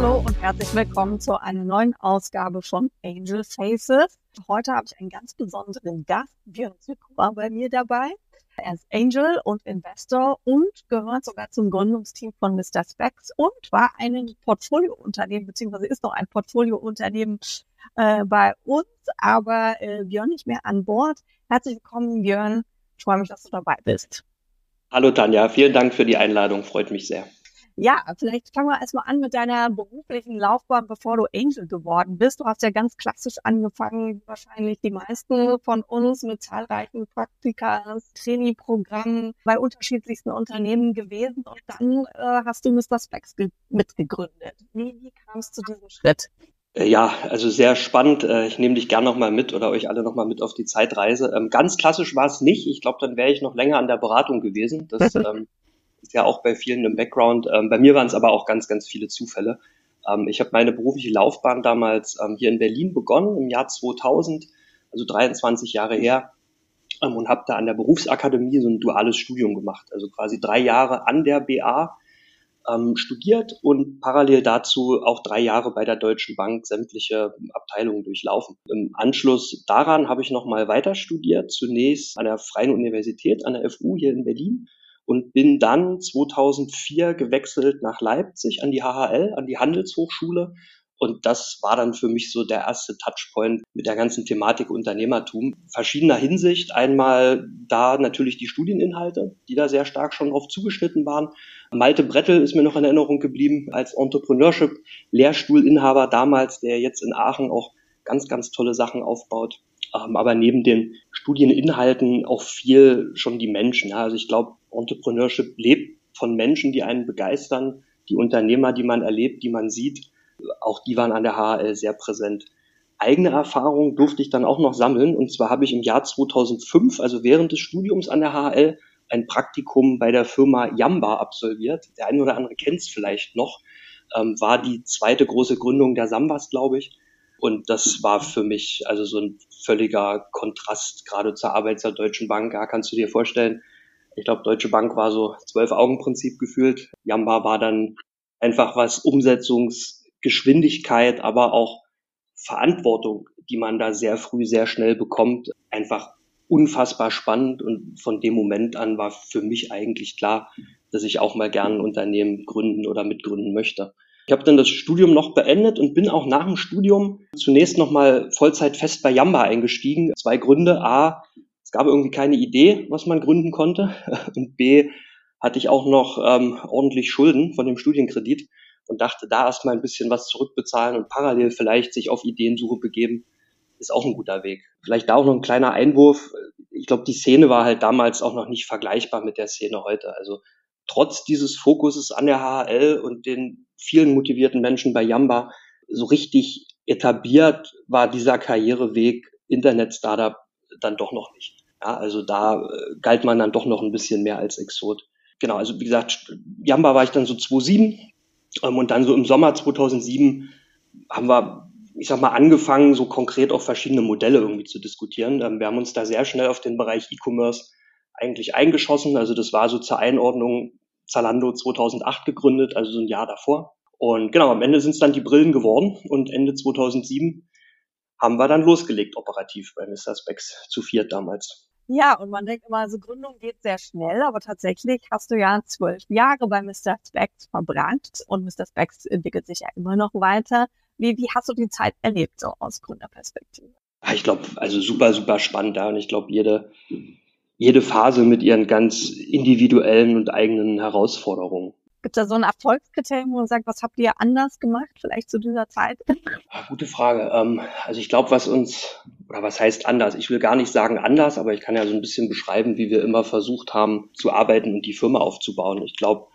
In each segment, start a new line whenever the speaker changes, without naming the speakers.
Hallo und herzlich willkommen zu einer neuen Ausgabe von Angel Faces. Heute habe ich einen ganz besonderen Gast, Björn Zykura, bei mir dabei. Er ist Angel und Investor und gehört sogar zum Gründungsteam von Mr. Specs und war ein Portfoliounternehmen, beziehungsweise ist noch ein Portfoliounternehmen äh, bei uns, aber äh, Björn nicht mehr an Bord. Herzlich willkommen, Björn. Ich freue mich, dass du dabei bist.
Hallo Tanja, vielen Dank für die Einladung, freut mich sehr.
Ja, vielleicht fangen wir erstmal an mit deiner beruflichen Laufbahn, bevor du Angel geworden bist. Du hast ja ganz klassisch angefangen, wahrscheinlich die meisten von uns mit zahlreichen Praktika, Trainingprogrammen bei unterschiedlichsten Unternehmen gewesen und dann äh, hast du Mr. Specs mitgegründet. Wie, wie kam es zu diesem Schritt?
Äh, ja, also sehr spannend. Äh, ich nehme dich gern nochmal mit oder euch alle nochmal mit auf die Zeitreise. Ähm, ganz klassisch war es nicht. Ich glaube, dann wäre ich noch länger an der Beratung gewesen. Das ist ja auch bei vielen im Background. Ähm, bei mir waren es aber auch ganz, ganz viele Zufälle. Ähm, ich habe meine berufliche Laufbahn damals ähm, hier in Berlin begonnen, im Jahr 2000, also 23 Jahre her, ähm, und habe da an der Berufsakademie so ein duales Studium gemacht. Also quasi drei Jahre an der BA ähm, studiert und parallel dazu auch drei Jahre bei der Deutschen Bank sämtliche Abteilungen durchlaufen. Im Anschluss daran habe ich nochmal weiter studiert, zunächst an der Freien Universität, an der FU hier in Berlin und bin dann 2004 gewechselt nach Leipzig an die HHL, an die Handelshochschule. Und das war dann für mich so der erste Touchpoint mit der ganzen Thematik Unternehmertum. Verschiedener Hinsicht. Einmal da natürlich die Studieninhalte, die da sehr stark schon drauf zugeschnitten waren. Malte Brettel ist mir noch in Erinnerung geblieben als Entrepreneurship-Lehrstuhlinhaber damals, der jetzt in Aachen auch ganz, ganz tolle Sachen aufbaut. Ähm, aber neben den Studieninhalten auch viel schon die Menschen. Also ich glaube, Entrepreneurship lebt von Menschen, die einen begeistern, die Unternehmer, die man erlebt, die man sieht. Auch die waren an der HL sehr präsent. Eigene Erfahrungen durfte ich dann auch noch sammeln. Und zwar habe ich im Jahr 2005, also während des Studiums an der HL, ein Praktikum bei der Firma Yamba absolviert. Der eine oder andere kennt es vielleicht noch. Ähm, war die zweite große Gründung der Sambas, glaube ich. Und das war für mich also so ein völliger Kontrast gerade zur Arbeit der Deutschen Bank. Ja, kannst du dir vorstellen, ich glaube, Deutsche Bank war so Zwölf-Augen-Prinzip gefühlt. Jamba war dann einfach was Umsetzungsgeschwindigkeit, aber auch Verantwortung, die man da sehr früh, sehr schnell bekommt, einfach unfassbar spannend. Und von dem Moment an war für mich eigentlich klar, dass ich auch mal gerne ein Unternehmen gründen oder mitgründen möchte. Ich habe dann das Studium noch beendet und bin auch nach dem Studium zunächst nochmal Vollzeit fest bei Jamba eingestiegen. Zwei Gründe. A, es gab irgendwie keine Idee, was man gründen konnte. Und B, hatte ich auch noch ähm, ordentlich Schulden von dem Studienkredit und dachte, da erstmal ein bisschen was zurückbezahlen und parallel vielleicht sich auf Ideensuche begeben, ist auch ein guter Weg. Vielleicht da auch noch ein kleiner Einwurf. Ich glaube, die Szene war halt damals auch noch nicht vergleichbar mit der Szene heute. Also trotz dieses Fokuses an der HHL und den vielen motivierten Menschen bei Yamba, so richtig etabliert war dieser Karriereweg Internet-Startup dann doch noch nicht. Ja, also da äh, galt man dann doch noch ein bisschen mehr als Exot. Genau, also wie gesagt, Jamba war ich dann so 2007 ähm, und dann so im Sommer 2007 haben wir, ich sag mal, angefangen, so konkret auch verschiedene Modelle irgendwie zu diskutieren. Ähm, wir haben uns da sehr schnell auf den Bereich E-Commerce eigentlich eingeschossen. Also das war so zur Einordnung Zalando 2008 gegründet, also so ein Jahr davor. Und genau, am Ende sind es dann die Brillen geworden und Ende 2007 haben wir dann losgelegt operativ bei Mr. Specs zu viert damals.
Ja, und man denkt immer, so Gründung geht sehr schnell, aber tatsächlich hast du ja zwölf Jahre bei Mr. Specs verbrannt und Mr. Specs entwickelt sich ja immer noch weiter. Wie, wie hast du die Zeit erlebt, so aus Gründerperspektive?
Ich glaube, also super, super spannend da. Und ich glaube, jede, jede Phase mit ihren ganz individuellen und eigenen Herausforderungen.
Gibt es da so ein Erfolgskriterium, wo man sagt, was habt ihr anders gemacht, vielleicht zu dieser Zeit?
Ja, gute Frage. Ähm, also ich glaube, was uns, oder was heißt anders? Ich will gar nicht sagen anders, aber ich kann ja so ein bisschen beschreiben, wie wir immer versucht haben zu arbeiten und die Firma aufzubauen. Ich glaube,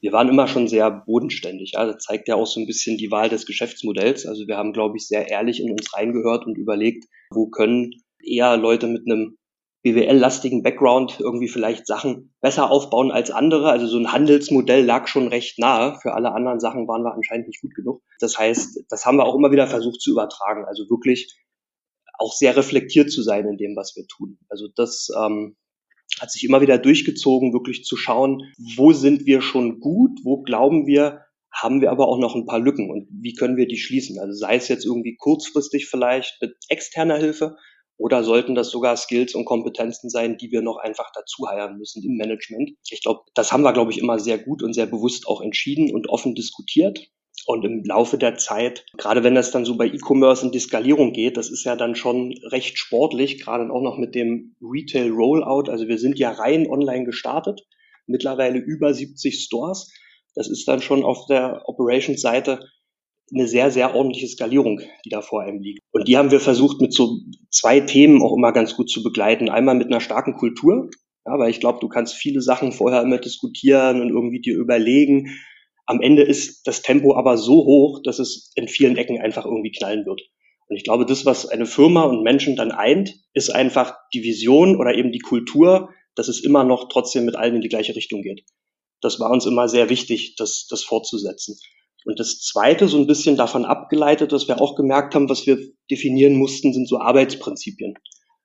wir waren immer schon sehr bodenständig. Ja? Das zeigt ja auch so ein bisschen die Wahl des Geschäftsmodells. Also wir haben, glaube ich, sehr ehrlich in uns reingehört und überlegt, wo können eher Leute mit einem BWL-lastigen Background irgendwie vielleicht Sachen besser aufbauen als andere. Also so ein Handelsmodell lag schon recht nahe. Für alle anderen Sachen waren wir anscheinend nicht gut genug. Das heißt, das haben wir auch immer wieder versucht zu übertragen. Also wirklich auch sehr reflektiert zu sein in dem, was wir tun. Also das ähm, hat sich immer wieder durchgezogen, wirklich zu schauen, wo sind wir schon gut, wo glauben wir, haben wir aber auch noch ein paar Lücken und wie können wir die schließen? Also sei es jetzt irgendwie kurzfristig vielleicht mit externer Hilfe oder sollten das sogar Skills und Kompetenzen sein, die wir noch einfach dazu heiern müssen im Management? Ich glaube, das haben wir, glaube ich, immer sehr gut und sehr bewusst auch entschieden und offen diskutiert. Und im Laufe der Zeit, gerade wenn das dann so bei E-Commerce in die Skalierung geht, das ist ja dann schon recht sportlich, gerade auch noch mit dem Retail Rollout. Also wir sind ja rein online gestartet, mittlerweile über 70 Stores. Das ist dann schon auf der Operations-Seite eine sehr, sehr ordentliche Skalierung, die da vor einem liegt. Und die haben wir versucht mit so zwei Themen auch immer ganz gut zu begleiten. Einmal mit einer starken Kultur, ja, weil ich glaube, du kannst viele Sachen vorher immer diskutieren und irgendwie dir überlegen, am Ende ist das Tempo aber so hoch, dass es in vielen Ecken einfach irgendwie knallen wird. Und ich glaube, das, was eine Firma und Menschen dann eint, ist einfach die Vision oder eben die Kultur, dass es immer noch trotzdem mit allen in die gleiche Richtung geht. Das war uns immer sehr wichtig, das, das fortzusetzen. Und das Zweite, so ein bisschen davon abgeleitet, was wir auch gemerkt haben, was wir definieren mussten, sind so Arbeitsprinzipien.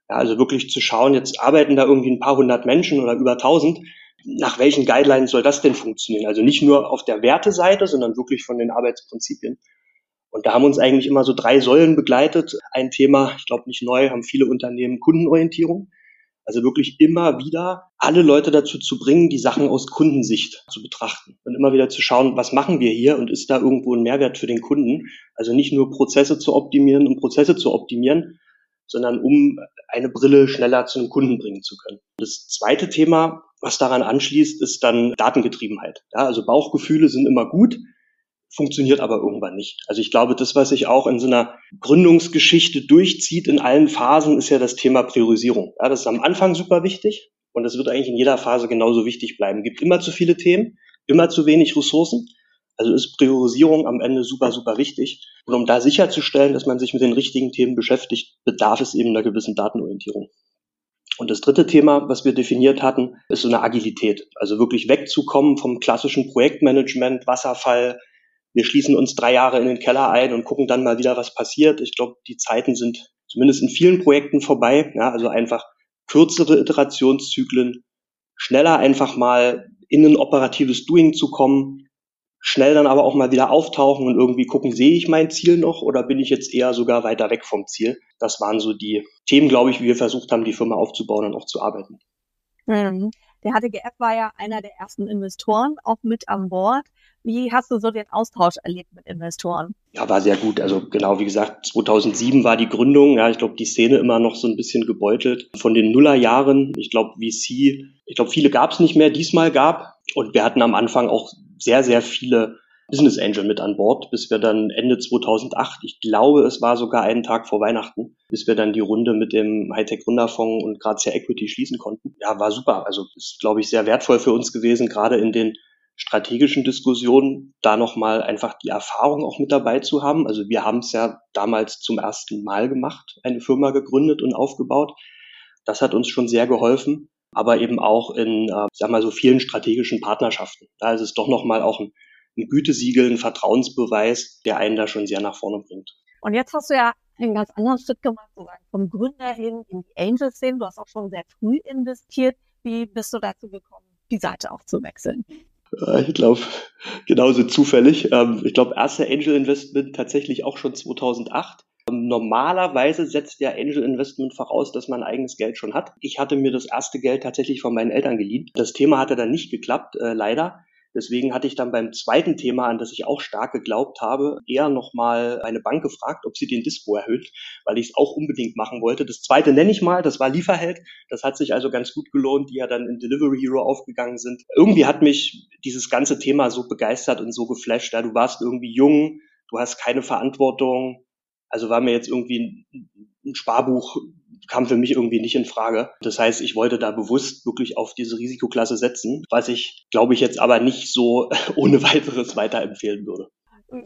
Ja, also wirklich zu schauen, jetzt arbeiten da irgendwie ein paar hundert Menschen oder über tausend nach welchen Guidelines soll das denn funktionieren? Also nicht nur auf der Werteseite, sondern wirklich von den Arbeitsprinzipien. Und da haben uns eigentlich immer so drei Säulen begleitet. Ein Thema, ich glaube nicht neu, haben viele Unternehmen Kundenorientierung. Also wirklich immer wieder alle Leute dazu zu bringen, die Sachen aus Kundensicht zu betrachten und immer wieder zu schauen, was machen wir hier und ist da irgendwo ein Mehrwert für den Kunden? Also nicht nur Prozesse zu optimieren, um Prozesse zu optimieren, sondern um eine Brille schneller zu einem Kunden bringen zu können. Das zweite Thema was daran anschließt, ist dann Datengetriebenheit. Ja, also Bauchgefühle sind immer gut, funktioniert aber irgendwann nicht. Also ich glaube, das, was sich auch in so einer Gründungsgeschichte durchzieht in allen Phasen, ist ja das Thema Priorisierung. Ja, das ist am Anfang super wichtig und das wird eigentlich in jeder Phase genauso wichtig bleiben. Es gibt immer zu viele Themen, immer zu wenig Ressourcen. Also ist Priorisierung am Ende super, super wichtig. Und um da sicherzustellen, dass man sich mit den richtigen Themen beschäftigt, bedarf es eben einer gewissen Datenorientierung. Und das dritte Thema, was wir definiert hatten, ist so eine Agilität. Also wirklich wegzukommen vom klassischen Projektmanagement, Wasserfall. Wir schließen uns drei Jahre in den Keller ein und gucken dann mal wieder, was passiert. Ich glaube, die Zeiten sind zumindest in vielen Projekten vorbei. Ja, also einfach kürzere Iterationszyklen, schneller einfach mal in ein operatives Doing zu kommen, schnell dann aber auch mal wieder auftauchen und irgendwie gucken, sehe ich mein Ziel noch oder bin ich jetzt eher sogar weiter weg vom Ziel? Das waren so die Themen, glaube ich, wie wir versucht haben, die Firma aufzubauen und auch zu arbeiten.
Mhm. Der HTGF war ja einer der ersten Investoren auch mit an Bord. Wie hast du so den Austausch erlebt mit Investoren?
Ja, war sehr gut. Also genau, wie gesagt, 2007 war die Gründung. Ja, ich glaube, die Szene immer noch so ein bisschen gebeutelt von den Nullerjahren. Ich glaube, VC, ich glaube, viele gab es nicht mehr, diesmal gab. Und wir hatten am Anfang auch sehr, sehr viele Business Angel mit an Bord, bis wir dann Ende 2008, ich glaube, es war sogar einen Tag vor Weihnachten, bis wir dann die Runde mit dem Hightech Gründerfonds und Grazia Equity schließen konnten. Ja, war super. Also ist, glaube ich, sehr wertvoll für uns gewesen, gerade in den strategischen Diskussionen, da nochmal einfach die Erfahrung auch mit dabei zu haben. Also wir haben es ja damals zum ersten Mal gemacht, eine Firma gegründet und aufgebaut. Das hat uns schon sehr geholfen aber eben auch in, äh, sag mal so vielen strategischen Partnerschaften. Da ist es doch nochmal auch ein, ein Gütesiegel, ein Vertrauensbeweis, der einen da schon sehr nach vorne bringt.
Und jetzt hast du ja einen ganz anderen Schritt gemacht, sozusagen vom Gründer hin in die Angel-Szene. Du hast auch schon sehr früh investiert. Wie bist du dazu gekommen, die Seite auch zu wechseln?
Äh, ich glaube, genauso zufällig. Ähm, ich glaube, erste Angel Investment tatsächlich auch schon 2008. Normalerweise setzt ja Angel Investment voraus, dass man eigenes Geld schon hat. Ich hatte mir das erste Geld tatsächlich von meinen Eltern geliehen. Das Thema hatte dann nicht geklappt, äh, leider. Deswegen hatte ich dann beim zweiten Thema, an das ich auch stark geglaubt habe, eher nochmal eine Bank gefragt, ob sie den Dispo erhöht, weil ich es auch unbedingt machen wollte. Das zweite nenne ich mal, das war Lieferheld. Das hat sich also ganz gut gelohnt, die ja dann in Delivery Hero aufgegangen sind. Irgendwie hat mich dieses ganze Thema so begeistert und so geflasht. Ja, du warst irgendwie jung, du hast keine Verantwortung, also war mir jetzt irgendwie ein Sparbuch kam für mich irgendwie nicht in Frage. Das heißt, ich wollte da bewusst wirklich auf diese Risikoklasse setzen, was ich, glaube ich, jetzt aber nicht so ohne weiteres weiterempfehlen würde.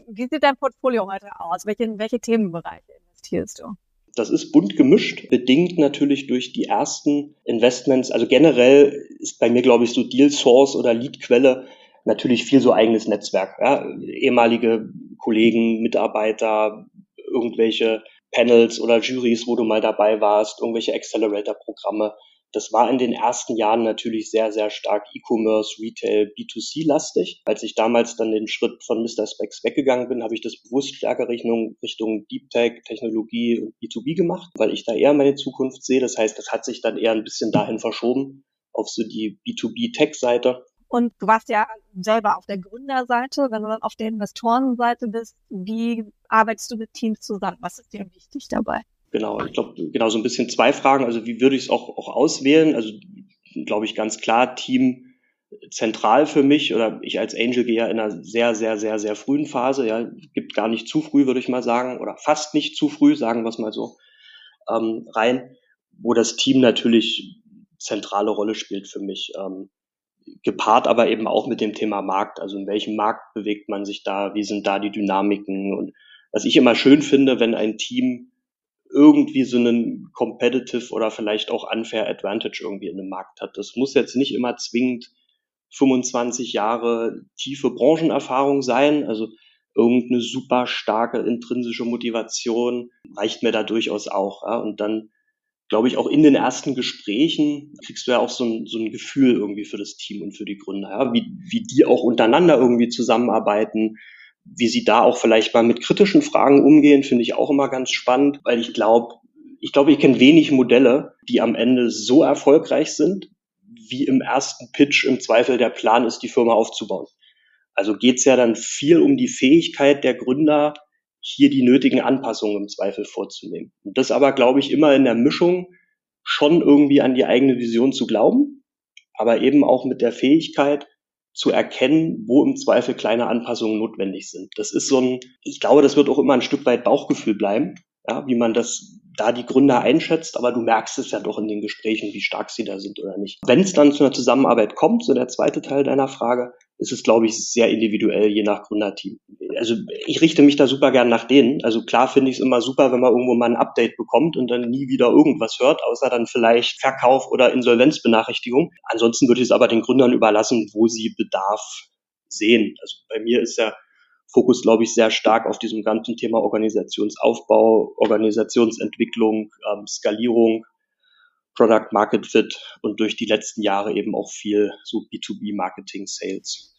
Wie sieht dein Portfolio heute aus? Welche, in welche Themenbereiche investierst du?
Das ist bunt gemischt, bedingt natürlich durch die ersten Investments. Also generell ist bei mir, glaube ich, so Deal Source oder Lead-Quelle natürlich viel so eigenes Netzwerk. Ja? Ehemalige Kollegen, Mitarbeiter, irgendwelche Panels oder Juries, wo du mal dabei warst, irgendwelche Accelerator-Programme, Das war in den ersten Jahren natürlich sehr, sehr stark E-Commerce, Retail, B2C-lastig. Als ich damals dann den Schritt von Mr. Specs weggegangen bin, habe ich das bewusst stärker Richtung, Richtung Deep Tech, Technologie und B2B gemacht, weil ich da eher meine Zukunft sehe. Das heißt, das hat sich dann eher ein bisschen dahin verschoben auf so die B2B-Tech-Seite.
Und du warst ja selber auf der Gründerseite. Wenn du dann auf der Investorenseite bist, wie arbeitest du mit Teams zusammen? Was ist dir wichtig dabei?
Genau, ich glaube, genau so ein bisschen zwei Fragen. Also wie würde ich es auch, auch auswählen? Also glaube ich ganz klar, Team zentral für mich oder ich als Angel gehe ja in einer sehr, sehr, sehr, sehr frühen Phase. Ja, gibt gar nicht zu früh, würde ich mal sagen, oder fast nicht zu früh, sagen wir es mal so, ähm, rein, wo das Team natürlich zentrale Rolle spielt für mich. Ähm, gepaart aber eben auch mit dem Thema Markt. Also in welchem Markt bewegt man sich da? Wie sind da die Dynamiken? Und was ich immer schön finde, wenn ein Team irgendwie so einen competitive oder vielleicht auch unfair Advantage irgendwie in einem Markt hat. Das muss jetzt nicht immer zwingend 25 Jahre tiefe Branchenerfahrung sein. Also irgendeine super starke intrinsische Motivation reicht mir da durchaus auch. Ja? Und dann glaube ich auch in den ersten Gesprächen kriegst du ja auch so ein, so ein Gefühl irgendwie für das Team und für die Gründer, ja? wie, wie die auch untereinander irgendwie zusammenarbeiten, wie sie da auch vielleicht mal mit kritischen Fragen umgehen, finde ich auch immer ganz spannend, weil ich glaube, ich glaube, ich kenne wenig Modelle, die am Ende so erfolgreich sind, wie im ersten Pitch im Zweifel der Plan ist, die Firma aufzubauen. Also geht's ja dann viel um die Fähigkeit der Gründer, hier die nötigen Anpassungen im Zweifel vorzunehmen. Und das aber, glaube ich, immer in der Mischung schon irgendwie an die eigene Vision zu glauben, aber eben auch mit der Fähigkeit, zu erkennen, wo im Zweifel kleine Anpassungen notwendig sind. Das ist so ein, ich glaube, das wird auch immer ein Stück weit Bauchgefühl bleiben, ja, wie man das da die Gründer einschätzt, aber du merkst es ja doch in den Gesprächen, wie stark sie da sind oder nicht. Wenn es dann zu einer Zusammenarbeit kommt, so der zweite Teil deiner Frage, ist es, glaube ich, sehr individuell, je nach Gründerteam. Also ich richte mich da super gern nach denen. Also klar finde ich es immer super, wenn man irgendwo mal ein Update bekommt und dann nie wieder irgendwas hört, außer dann vielleicht Verkauf oder Insolvenzbenachrichtigung. Ansonsten würde ich es aber den Gründern überlassen, wo sie Bedarf sehen. Also bei mir ist der Fokus, glaube ich, sehr stark auf diesem ganzen Thema Organisationsaufbau, Organisationsentwicklung, ähm, Skalierung, Product Market Fit und durch die letzten Jahre eben auch viel so B2B Marketing Sales.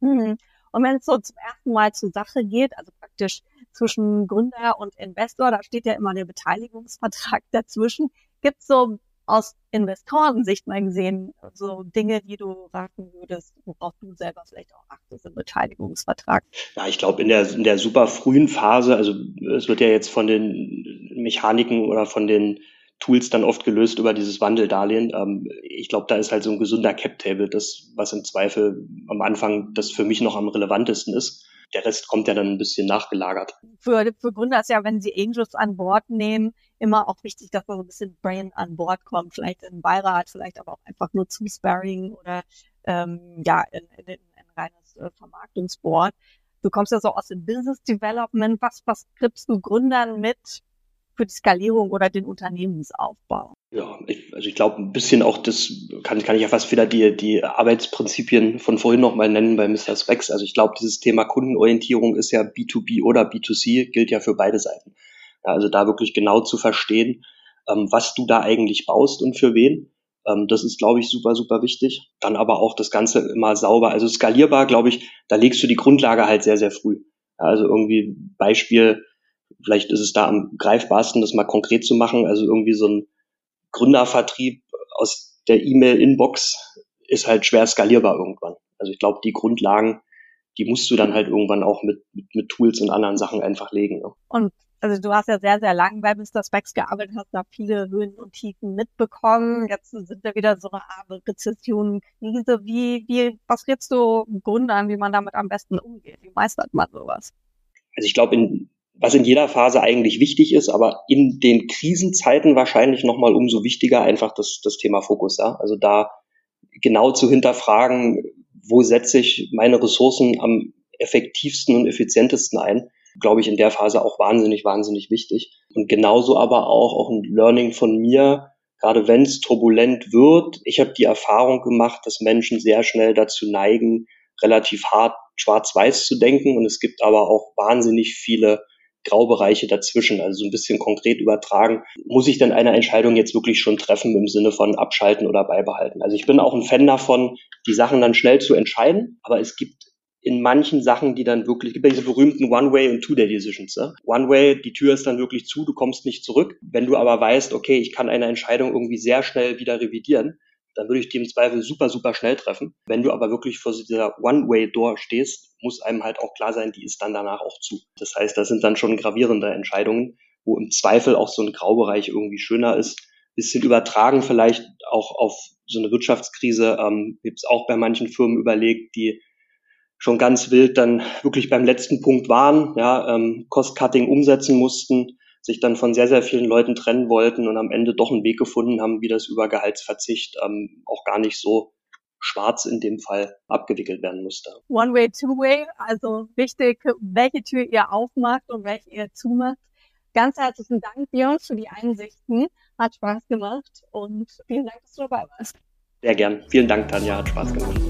Mhm. Und wenn es so zum ersten Mal zur Sache geht, also praktisch zwischen Gründer und Investor, da steht ja immer der Beteiligungsvertrag dazwischen. Gibt es so aus Investorensicht mal gesehen so Dinge, die du raten würdest, worauf du selber vielleicht auch achtest im Beteiligungsvertrag?
Ja, ich glaube in der, in der super frühen Phase, also es wird ja jetzt von den Mechaniken oder von den Tools dann oft gelöst über dieses Wandeldarlehen. Ähm, ich glaube, da ist halt so ein gesunder Cap-Table, das, was im Zweifel am Anfang das für mich noch am relevantesten ist. Der Rest kommt ja dann ein bisschen nachgelagert.
Für, für Gründer ist ja, wenn sie Angels an Bord nehmen, immer auch wichtig, dass da so ein bisschen Brain an Bord kommt. Vielleicht in Beirat, vielleicht aber auch einfach nur zu Sparring oder ähm, ja, in, in, in ein reines äh, Vermarktungsboard. Du kommst ja so aus dem Business Development. Was, was gibst du Gründern mit, für die Skalierung oder den Unternehmensaufbau?
Ja, ich, also ich glaube, ein bisschen auch das kann, kann ich ja fast wieder die, die Arbeitsprinzipien von vorhin nochmal nennen bei Mr. Specs. Also ich glaube, dieses Thema Kundenorientierung ist ja B2B oder B2C, gilt ja für beide Seiten. Ja, also da wirklich genau zu verstehen, ähm, was du da eigentlich baust und für wen. Ähm, das ist, glaube ich, super, super wichtig. Dann aber auch das Ganze immer sauber. Also skalierbar, glaube ich, da legst du die Grundlage halt sehr, sehr früh. Also irgendwie Beispiel, vielleicht ist es da am greifbarsten, das mal konkret zu machen. Also irgendwie so ein Gründervertrieb aus der E-Mail-Inbox ist halt schwer skalierbar irgendwann. Also ich glaube, die Grundlagen, die musst du dann halt irgendwann auch mit, mit, mit Tools und anderen Sachen einfach legen. Ne?
Und also du hast ja sehr, sehr lange bei Mr. Specs gearbeitet, hast da viele Höhen und Tiefen mitbekommen. Jetzt sind wir wieder so eine Art Rezession, Krise. Wie, wie, was rätst du Gründern, wie man damit am besten umgeht? Wie meistert man sowas?
Also ich glaube, in was in jeder Phase eigentlich wichtig ist, aber in den Krisenzeiten wahrscheinlich nochmal umso wichtiger einfach das, das Thema Fokus. Ja? Also da genau zu hinterfragen, wo setze ich meine Ressourcen am effektivsten und effizientesten ein, glaube ich in der Phase auch wahnsinnig, wahnsinnig wichtig. Und genauso aber auch, auch ein Learning von mir, gerade wenn es turbulent wird. Ich habe die Erfahrung gemacht, dass Menschen sehr schnell dazu neigen, relativ hart schwarz-weiß zu denken. Und es gibt aber auch wahnsinnig viele Graubereiche dazwischen, also so ein bisschen konkret übertragen. Muss ich denn eine Entscheidung jetzt wirklich schon treffen im Sinne von abschalten oder beibehalten? Also ich bin auch ein Fan davon, die Sachen dann schnell zu entscheiden, aber es gibt in manchen Sachen, die dann wirklich, gibt ja diese berühmten One-Way- und Two-Day-Decisions. Ne? One-Way, die Tür ist dann wirklich zu, du kommst nicht zurück. Wenn du aber weißt, okay, ich kann eine Entscheidung irgendwie sehr schnell wieder revidieren, dann würde ich die im Zweifel super, super schnell treffen. Wenn du aber wirklich vor dieser One-Way-Door stehst, muss einem halt auch klar sein, die ist dann danach auch zu. Das heißt, das sind dann schon gravierende Entscheidungen, wo im Zweifel auch so ein Graubereich irgendwie schöner ist. Bisschen übertragen vielleicht auch auf so eine Wirtschaftskrise. Ähm, gibt es auch bei manchen Firmen überlegt, die schon ganz wild dann wirklich beim letzten Punkt waren, ja, ähm, Cost-Cutting umsetzen mussten, sich dann von sehr, sehr vielen Leuten trennen wollten und am Ende doch einen Weg gefunden haben, wie das über Gehaltsverzicht ähm, auch gar nicht so schwarz in dem Fall abgewickelt werden musste.
One way, two way, also wichtig, welche Tür ihr aufmacht und welche ihr zumacht. Ganz herzlichen Dank, Björn, für die Einsichten. Hat Spaß gemacht und vielen Dank, dass du dabei warst.
Sehr gern. Vielen Dank, Tanja. Hat Spaß gemacht.